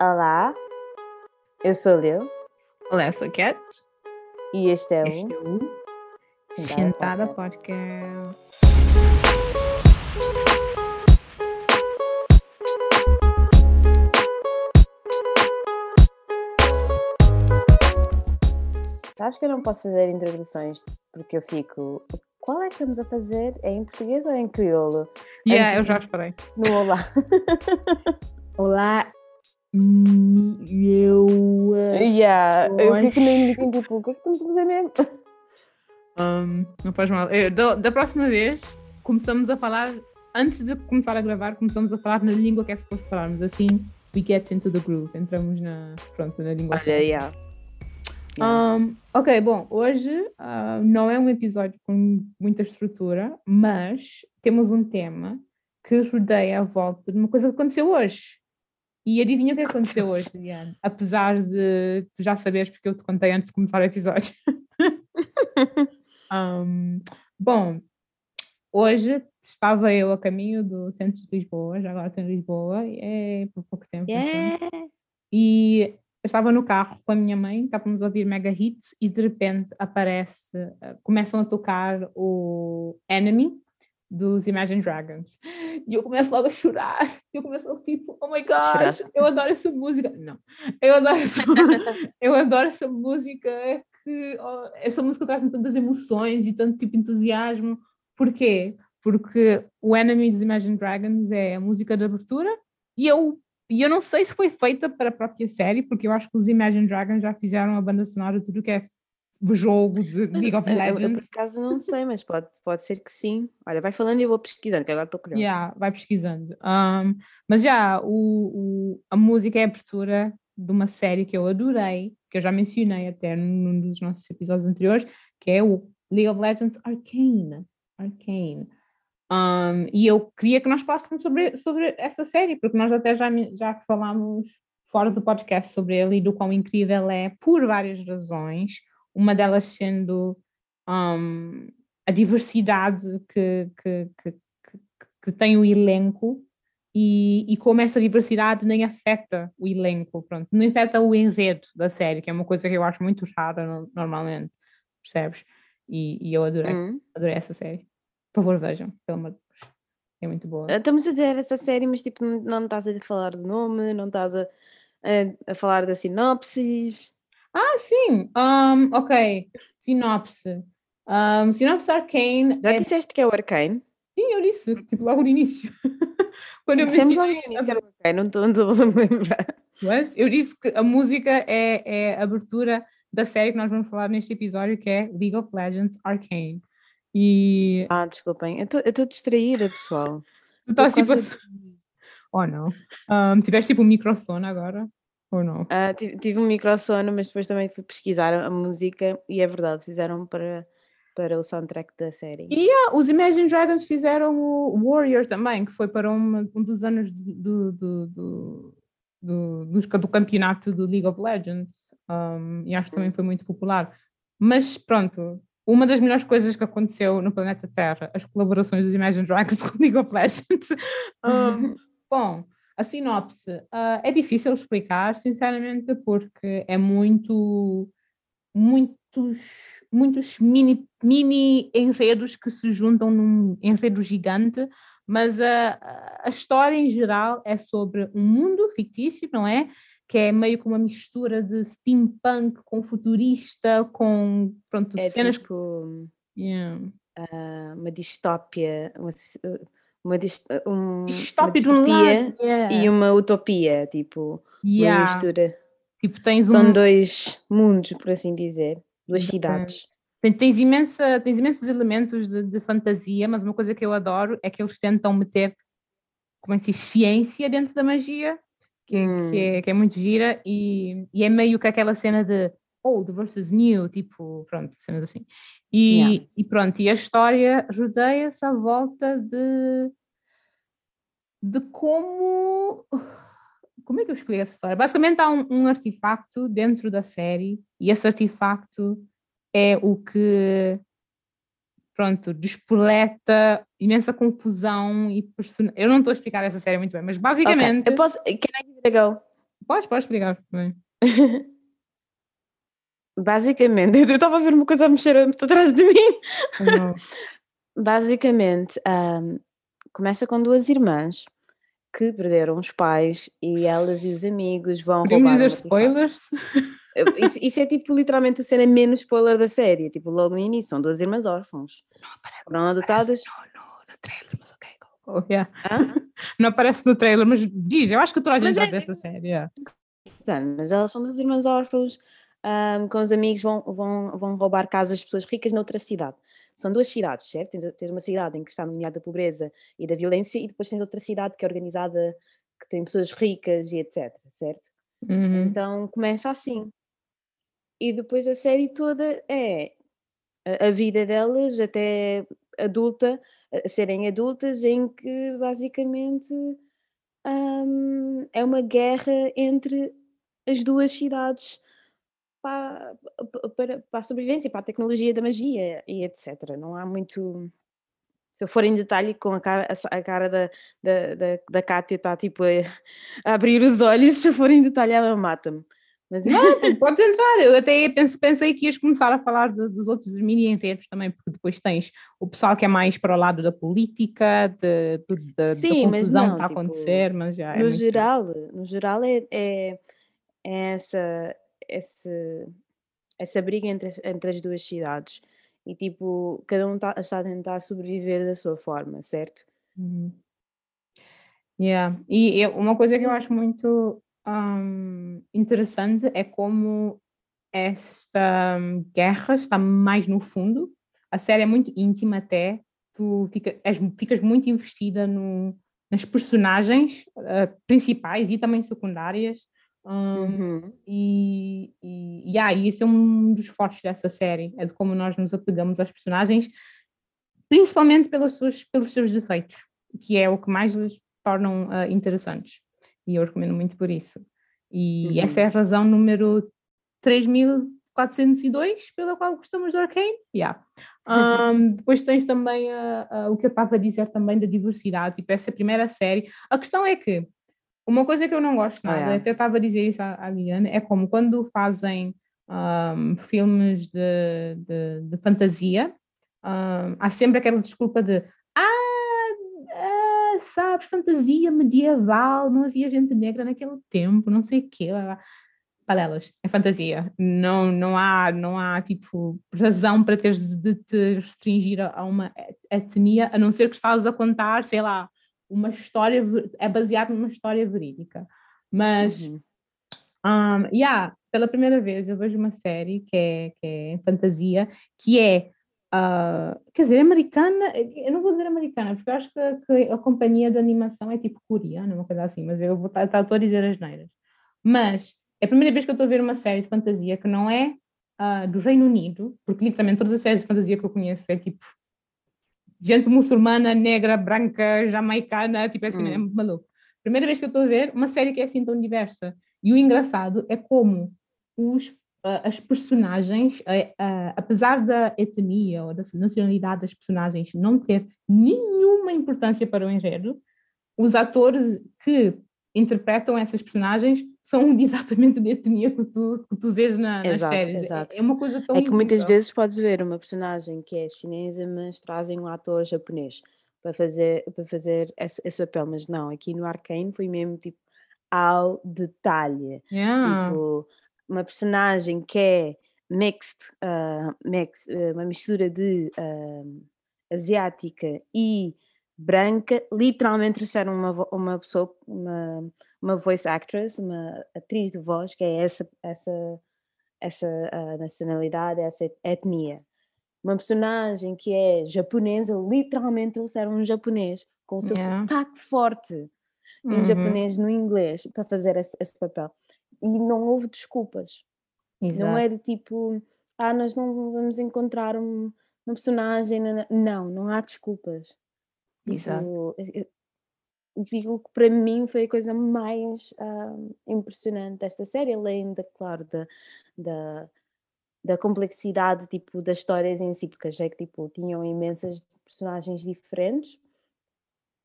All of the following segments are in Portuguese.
Olá, eu sou o Leo Olá, eu sou a Cat. e este é Este é o o Sentada Sentada Podcast. Sabes que eu não posso fazer introduções porque eu fico. Qual é que estamos a fazer? É em português ou é em crioulo? Yeah, Antes eu já esperei. No olá. Olá, eu. yeah, eu fico nem nem tipo, o que é que estamos a fazer mesmo? Um, não faz mal. Eu- da, da próxima vez, começamos a falar. Antes de começar a gravar, começamos a falar na língua que é suposto falarmos. Assim, we get into the groove. Entramos na, pronto, na língua. Olha, yeah. Yeah. Um, ok, bom, hoje ah, não é um episódio com muita estrutura, mas temos um tema que rodeia a volta de uma coisa que aconteceu hoje. E adivinha o que aconteceu hoje, Diana? Apesar de tu já saberes porque eu te contei antes de começar o episódio. Um, bom, hoje estava eu a caminho do centro de Lisboa, já agora estou em Lisboa, é por pouco tempo. então. Yeah. E eu estava no carro com a minha mãe, estávamos a ouvir mega hits e de repente aparece, eh, começam a tocar o Enemy dos Imagine Dragons. E eu começo logo a chorar. Eu começo logo tipo, oh my god, Choraste? eu adoro essa música. Não, eu adoro essa, eu adoro essa música que oh, essa música traz-me tantas emoções e tanto tipo entusiasmo. Porquê? Porque o Enemy dos Imagine Dragons é a música de abertura e eu e eu não sei se foi feita para a própria série, porque eu acho que os Imagine Dragons já fizeram a banda sonora de tudo que é jogo de League of Eu, eu, por Legends. acaso não sei, mas pode, pode ser que sim. Olha, vai falando e eu vou pesquisando, que agora estou curiosa. Yeah, vai pesquisando. Um, mas já, o, o- a música é a abertura de uma série que eu adorei, que eu já mencionei até num dos nossos episódios anteriores, que é o League of Legends Arcane. Arcane. Um, e eu queria que nós falássemos sobre, sobre essa série, porque nós até já, já falámos fora do podcast sobre ele e do quão incrível é, por várias razões, uma delas sendo um, a diversidade que, que, que, que, tem o elenco e, e como essa diversidade nem afeta o elenco, pronto, não afeta o enredo da série, que é uma coisa que eu acho muito rara no- normalmente, percebes? E, e eu adorei, Hum. adorei essa série. Por favor, vejam, pelo amor de Deus. É muito boa. Estamos a dizer essa série, mas tipo, não não estás a falar do nome, não estás a, a, a falar da sinopsis. Ah, sim, um, ok. Sinopse. Um, sinopse Arcane. Já é... disseste que é o Arcane? Sim, eu disse, tipo, logo no início. Quando eu Dissemos logo no início era o Arcane, não estou a lembrar. What? Eu disse que a música é, é a abertura da série que nós vamos falar neste episódio, que é League of Legends Arcane. E Ah, desculpem, eu estou distraída, pessoal. tu estás tipo assim. Oh não. Um, tiveste tipo um microsono agora? Ou não? Ah, tive, tive um microsono, mas depois também fui pesquisar a, música e é verdade, fizeram para, para o soundtrack da série. E ah, os Imagine Dragons fizeram o Warrior também, que foi para uma- um dos anos do, do, do, do, ca- do campeonato do League of Legends. Um, e acho que também foi muito popular. Mas pronto, uma das melhores coisas que aconteceu no planeta Terra, as colaborações dos Imagine Dragons com o League of Legends. Um, bom, a sinopse ah, é difícil explicar, sinceramente, porque é muito, muitos, muitos mini, mini enredos que se juntam num enredo gigante, mas a, a- história em geral é sobre um mundo fictício, não é? Que é meio como uma mistura de steampunk com futurista, com pronto, É cenas. tipo Yeah. ah, uma distópia, uma, uma, dis- um, uma um distopia yeah. e uma utopia, tipo, uma Yeah. mistura. Tipo, tens São um, dois mundos, por assim dizer, duas Exatamente. cidades. Tens, imensa, tens imensos elementos de, de fantasia, mas uma coisa que eu adoro é que eles tentam meter, como é que se diz, ciência dentro da magia, que, é- Hum. que, é, que é muito gira, e, e é meio que aquela cena de old versus new, tipo, pronto, cenas assim. E, Yeah. e pronto, e a história rodeia-se à volta de, de como. Como é que eu explico essa história? Basicamente há um, um artefacto dentro da série, e esse artefacto é o que pronto, despoleta imensa confusão e person... Eu não estou a explicar essa série muito bem, mas basicamente. Eu posso. Can I give it a go? Pode, pode explicar também. Basicamente, eu estava a ver uma coisa a mexer atrás de mim. Uhum. Basicamente, um, começa com duas irmãs que perderam os pais e elas e os amigos vão Podemos roubar. dizer spoilers? Isso, isso, é tipo literalmente a cena menos spoiler da série, tipo logo no início, são duas irmãs órfãos. Não aparece, foram adotadas. Não, no, no trailer, mas ok. Oh, yeah. Não aparece no trailer, mas diz, eu acho que toda a gente já é... dessa série. Yeah. Mas elas são duas irmãs órfãos, um, com os amigos vão, vão, vão roubar casas de pessoas ricas noutra cidade. São duas cidades, certo? Tens, uma cidade em que está nomeada da pobreza e da violência, e depois tens outra cidade que é organizada, que tem pessoas ricas e etc, certo? Uhum. Então começa assim. E depois a série toda é a, vida delas até adulta, a serem adultas, em que basicamente é uma guerra entre as duas cidades para, para, para a sobrevivência, para a tecnologia da magia e etc. Não há muito. Se eu for em detalhe com a cara, a cara da, da, da, da Kátia está tipo a, a, abrir os olhos, se eu for em detalhe ela mata-me. Mas... Não, pode entrar. Eu até pensei, pensei que ias começar a falar de, dos outros mini enredos também, porque depois tens o pessoal que é mais para o lado da política, de, de, de Sim, da confusão não, que está a tipo, acontecer, mas já é no geral, no geral é, é, é essa, essa, essa briga entre, entre as duas cidades. E tipo, cada um está, está a tentar sobreviver da sua forma, certo? Uhum. Yeah. E eu, uma coisa que eu acho muito um, interessante é como esta guerra está mais no fundo. A série é muito íntima até. Tu fica, és, ficas muito investida no, nas personagens uh, principais e também secundárias. Um, uhum. E, e, e isso é um dos fortes dessa série, é de como nós nos apegamos aos personagens, principalmente pelos seus, pelos seus defeitos, que é o que mais os tornam uh, interessantes. E eu recomendo muito por isso. E uhum. essa é a razão número 3402 pela qual gostamos de Arcane. Yeah. Um, depois tens também uh, uh, o que eu estava a dizer também da diversidade, tipo, essa primeira série. A questão é que uma coisa que eu não gosto nada, oh, até estava a dizer isso à, à Liane, é como quando fazem um, filmes de, de, de fantasia, um, há sempre aquela desculpa de ah, ah, sabes, fantasia medieval, não havia gente negra naquele tempo, não sei o quê. Palelas, é fantasia. Não, não há, não há tipo razão para teres de te restringir a uma etnia, a não ser que estás a contar, sei lá, uma história, é baseado numa história verídica. Mas, uhum. um, yeah, pela primeira vez eu vejo uma série que é, que é em fantasia, que é, uh, quer dizer, americana, eu não vou dizer americana, porque eu acho que, que a companhia de animação é tipo coreana, uma coisa assim, mas eu vou estar a dizer as neiras. Mas é a primeira vez que eu estou a ver uma série de fantasia que não é uh, do Reino Unido, porque literalmente todas as séries de fantasia que eu conheço é tipo gente muçulmana, negra, branca, jamaicana, tipo assim, é hum. é maluco. Primeira vez que eu estou a ver uma série que é assim tão diversa. E o engraçado é como os, uh, as personagens, apesar da etnia ou da nacionalidade das personagens não ter nenhuma importância para o enredo, os atores que interpretam essas personagens são exatamente da etnia que tu, que tu vês na, nas exato, séries. É, exato. É, uma coisa tão. É que muitas vezes podes ver uma personagem que é chinesa, mas trazem um ator japonês para fazer, para fazer esse, esse papel. Mas não, aqui no Arcane foi mesmo tipo ao detalhe. Yeah. Tipo, uma personagem que é mixed, uh, mixed uh, uma mistura de uh, asiática e branca, literalmente trouxeram uma, uma pessoa, uma uma voice actress, uma atriz de voz, que é essa, essa, essa uh, nacionalidade, essa etnia. Uma personagem que é japonesa, literalmente trouxeram um japonês com o seu yeah. sotaque forte em uhum. japonês no inglês para fazer esse, esse, papel. E não houve desculpas. Exato. Não é do tipo, ah, nós não vamos encontrar um, um personagem. Não, não há desculpas. Exato. Tipo, o que para mim foi a coisa mais uh, impressionante desta série, além da, claro, da, da, da, complexidade tipo, das histórias em si, porque achei que tipo, tinham imensas personagens diferentes,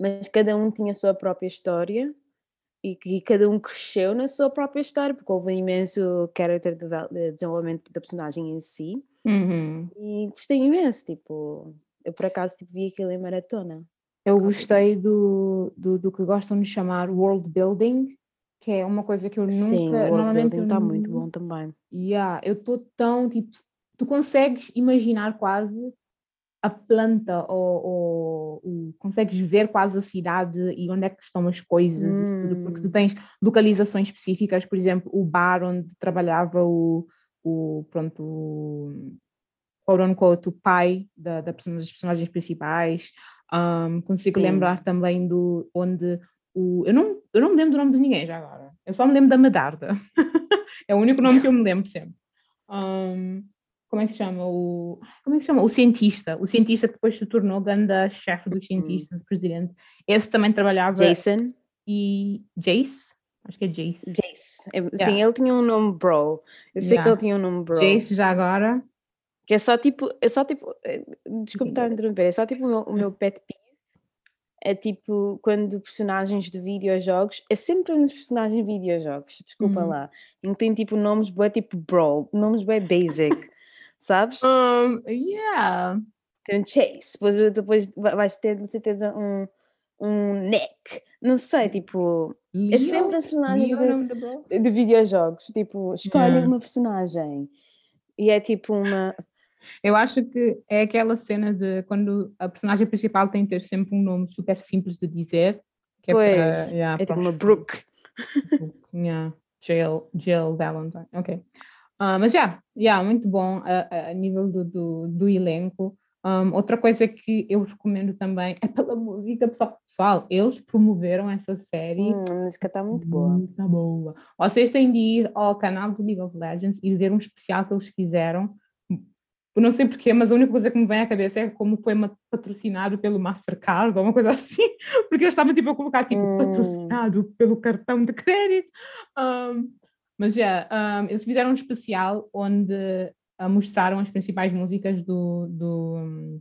mas cada um tinha a sua própria história e que cada um cresceu na sua própria história, porque houve um imenso character desenvolvimento da personagem em si. Uhum. E gostei imenso, tipo, eu por acaso tipo, vi aquilo em maratona. Eu gostei do, do, do que gostam de chamar world building, que é uma coisa que eu nunca. Sim, world normalmente building está muito bom também. Yeah, eu estou tão tipo. Tu consegues imaginar quase a planta ou, ou- ou consegues ver quase a cidade e onde é que estão as coisas e tudo, porque tu Hum. tens localizações específicas, por exemplo, o bar onde trabalhava o, o pronto, o, quote unquote, o pai da, da personagens principais. Um, consigo Sim. lembrar também do onde o. Eu não, eu não me lembro do nome de ninguém já agora. Eu só me lembro da Medarda. é o único nome que eu me lembro sempre. Um, como é que se chama? O, como é que se chama? O cientista. O cientista que depois se tornou ganda chefe dos cientistas, presidente. Esse também trabalhava. Jason? E Jace? Acho que é Jace. Jace. Yeah. Sim, ele tinha um nome bro. Eu sei que Yeah. ele tinha um nome bro. Jace já agora. Que é só tipo, é só tipo, eh, desculpa estar a interromper, é só tipo o meu, o meu pet peeve. É tipo quando personagens de videojogos, é sempre nos personagens de videojogos, desculpa Hum. lá, em que tem tipo nomes bué tipo bro, nomes bem basic, sabes? Um, yeah. Tem um Chase, depois, depois vai- vais ter de certeza um, um Neck, não sei, tipo, é sempre os personagens Leo é de, de videojogos, tipo, escolhe Yeah. uma personagem. E é tipo uma. Eu acho que é aquela cena de quando a personagem principal tem que ter sempre um nome super simples de dizer. Que Pois, é, para, yeah, É tipo para uma os- Brooke. Yeah, Jill, Jill Valentine. Ok. Ah, mas já, yeah, muito bom a, a- a nível do, do, do elenco. Um, outra coisa que eu recomendo também é pela música, pessoal. Pessoal, eles promoveram essa série Hum, a música está muito boa. muito boa. Vocês têm de ir ao canal do League of Legends e ver um especial que eles fizeram. Eu não sei porquê, mas a única coisa que me vem à cabeça é como foi patrocinado pelo Mastercard ou uma coisa assim, porque eles estavam tipo a colocar tipo Hum. patrocinado pelo cartão de crédito. Um, mas já, um, eles fizeram um especial onde ah, mostraram as principais músicas do, do,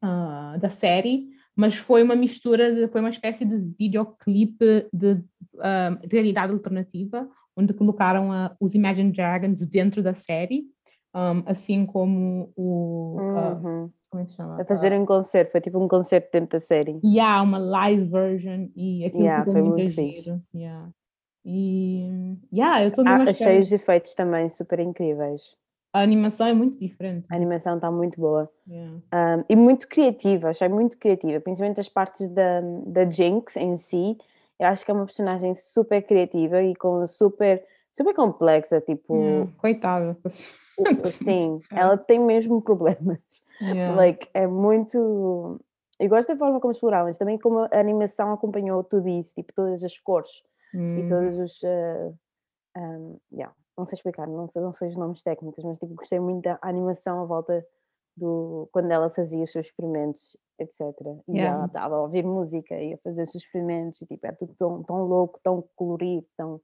ah, da série, mas foi uma mistura, de, foi uma espécie de videoclipe de, ah, de realidade alternativa, onde colocaram os Imagine Dragons dentro da série, um, assim como o. ah, Uhum. como é que se chama? A fazer um concerto, foi tipo um concerto dentro da série. E há uma live version e aquilo Yeah, ficou foi muito, muito fixe. giro. Yeah. E yeah, eu estou Ah, achei os efeitos também super incríveis. A animação é muito diferente. A animação está muito boa. Yeah. Um, e muito criativa, achei muito criativa, principalmente as partes da, da Jinx em si. Eu acho que é uma personagem super criativa e com super, super complexa, tipo, Yeah. Coitada. sim, ela tem mesmo problemas. Yeah. Like, é muito. Eu gosto da forma como exploraram, mas também como a animação acompanhou tudo isso, tipo, todas as cores e Hum, todos os. eh, um, yeah, não sei explicar, não sei, não sei os nomes técnicos, mas tipo, gostei muito da animação à volta do. quando ela fazia os seus experimentos, etc. E Yeah. ela estava a ouvir música e a fazer os seus experimentos, e tipo, é tudo tão, tão louco, tão colorido, tão.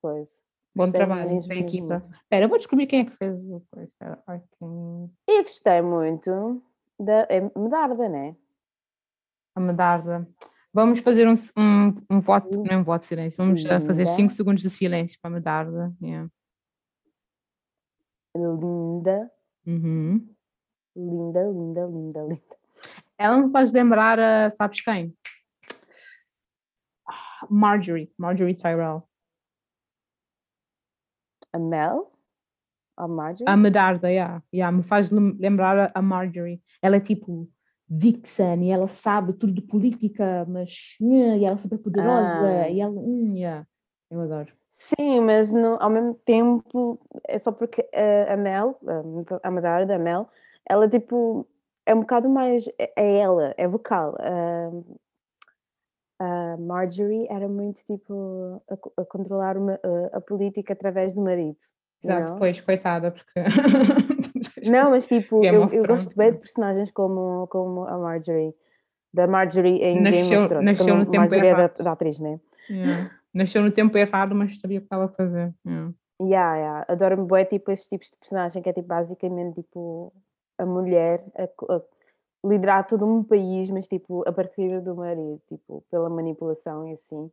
coisa. Bom Gostei trabalho mesmo, da equipa. Espera, eu vou descobrir quem é que fez o coisa. Espera, ai, quem- E gostei muito da. é Medarda, né? A Medarda. Vamos fazer um, um, um voto, não é um voto de silêncio, vamos fazer Linda. 5 segundos de silêncio para a Medarda. Yeah. Linda, Uhum. linda, linda, linda, linda. Ela me faz lembrar a, sabes quem? Ah, Marjorie, Marjorie Tyrell. A Mel? A Marjorie? A Medarda, yeah, yeah, me faz lem- lembrar a, Marjorie. Ela é tipo vixen e ela sabe tudo de política, mas e ela é super poderosa Ah. e ela, yeah. eu adoro. Sim, mas no- ao mesmo tempo é só porque a, a Mel, a, Medarda, a Mel, ela tipo é um bocado mais. É, é ela, é vocal. A, a Marjorie era muito tipo a, a controlar uma- a, a política através do marido. Exato, know? pois, coitada, porque. Não, mas tipo, Game eu, eu gosto bem de personagens como, como a Marjorie, da Marjorie em Game Nasceu- of Thrones. nasceu no tempo Marjorie é da, errado. da atriz, né? Yeah. Nasceu no tempo errado, mas sabia o que estava a fazer. Yeah. Yeah, yeah. Adoro-me bué, tipo, esses tipos de personagem que é tipo, basicamente tipo a mulher a, a liderar todo um país, mas tipo a partir do marido, tipo, pela manipulação e assim.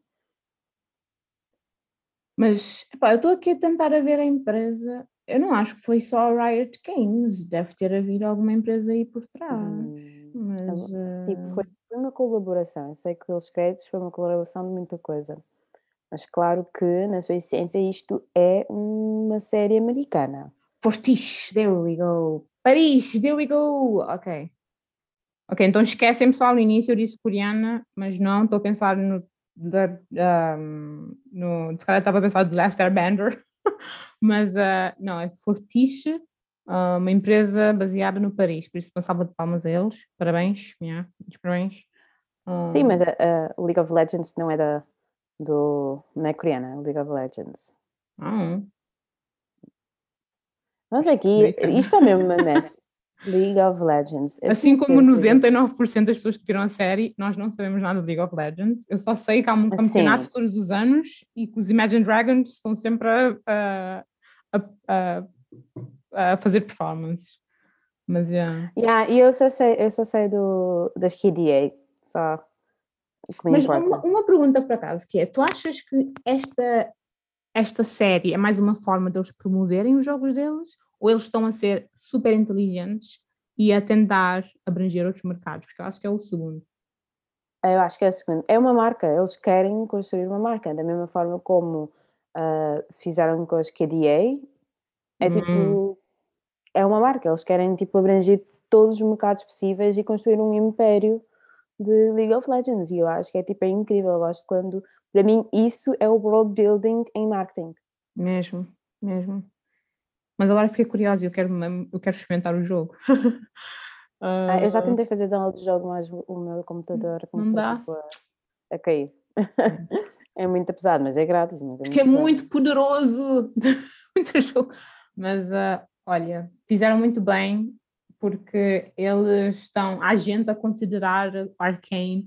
Mas, epá, eu estou aqui a tentar a ver a empresa. Eu não acho que foi só a Riot Games, deve ter havido alguma empresa aí por trás. Hum, Mas, Tipo, foi eh, foi uma colaboração. Eu sei que pelos créditos foi uma colaboração de muita coisa. Mas claro que, na sua essência, isto é uma série americana. Fortiche, there we go. Paris, there we go. Ok. Ok, então esquecem pessoal, no início eu disse coreana, mas não, estou a pensar no. Da, um, no se calhar estava a pensar de Last Airbender, mas ah, não, é Fortiche, ah, uma empresa baseada no Paris, por isso passava de palmas a eles. Parabéns, muitos parabéns. Sim, mas a, a League of Legends não é da. Do, não é coreana, League of Legends. ah, Mas aqui, isto é mesmo uma mess. League of Legends. Eu Assim como certeza. 99% das pessoas que viram a série, nós não sabemos nada de League of Legends. Eu só sei que há um Ah, campeonato todos os anos e que os Imagine Dragons estão sempre a, a, a- a- a fazer performances. Mas, yeah. Yeah, e eu só sei, eu só sei do, das KDA, só Mas uma, uma pergunta por acaso, que é, tu achas que esta, esta série é mais uma forma deles promoverem os jogos deles ou eles estão a ser super inteligentes e a tentar abranger outros mercados? Porque eu acho que é o segundo. Eu acho que é o segundo. É uma marca, eles querem construir uma marca, da mesma forma como ah, fizeram com as KDA. É Hum. tipo, é uma marca, eles querem tipo abranger todos os mercados possíveis e construir um império de League of Legends. E eu acho que é tipo, é incrível. Eu gosto quando, para mim, isso é o world building em marketing. Mesmo, mesmo. Mas agora fiquei curiosa e eu quero, eu quero experimentar o jogo. Ah, eu já tentei fazer download do jogo, mas o meu computador começou dá? tipo, a, a cair. é muito pesado, mas é grátis. Mas é Porque é pesado. muito poderoso. muito jogo. Mas ah, olha, fizeram muito bem porque eles estão, há gente a considerar o Arcane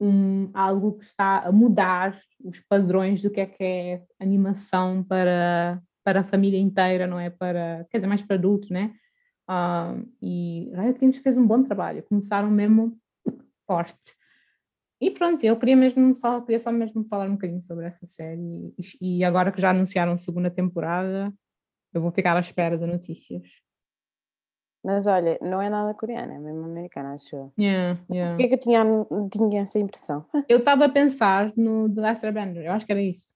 um, algo que está a mudar os padrões do que é que é animação para, para a família inteira, não é para, quer dizer, mais para adultos, né? Ah, e Riot Games fez um bom trabalho, começaram mesmo forte. E pronto, eu queria mesmo só, queria só mesmo falar um bocadinho sobre essa série e, e agora que já anunciaram segunda temporada, eu vou ficar à espera de notícias. Mas olha, não é nada coreana, é mesmo americana, acho eu. Yeah, yeah. Por que é que eu tinha, tinha essa impressão? Eu estava a pensar no The Last Airbender, eu acho que era isso.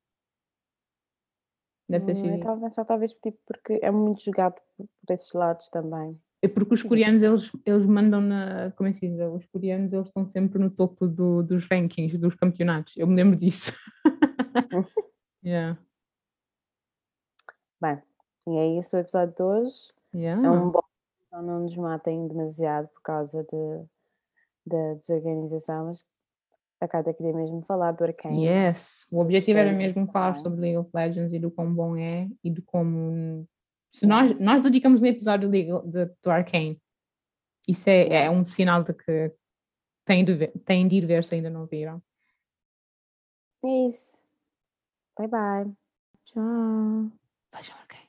Deve ter sido Eu estava a pensar, talvez, tipo, porque é muito jogado por, esses lados também. É porque os coreanos, eles, eles mandam na. Como é que se diz? Os coreanos, eles estão sempre no topo do- dos rankings, dos campeonatos. Eu me lembro disso. yeah. Bem, e é isso o episódio de hoje. Yeah. É um bom. Então não nos matem demasiado por causa de, da desorganização, mas a Cátia queria mesmo falar do Arcane. Yes, o objetivo era Sim, mesmo falar sobre League of Legends e do quão bom é e de como se nós, nós dedicamos um episódio de, do Arcane, isso é, é um sinal de que têm de, ver, têm de ir ver se ainda não viram. É isso. Bye bye. Tchau. Vejam Arcane.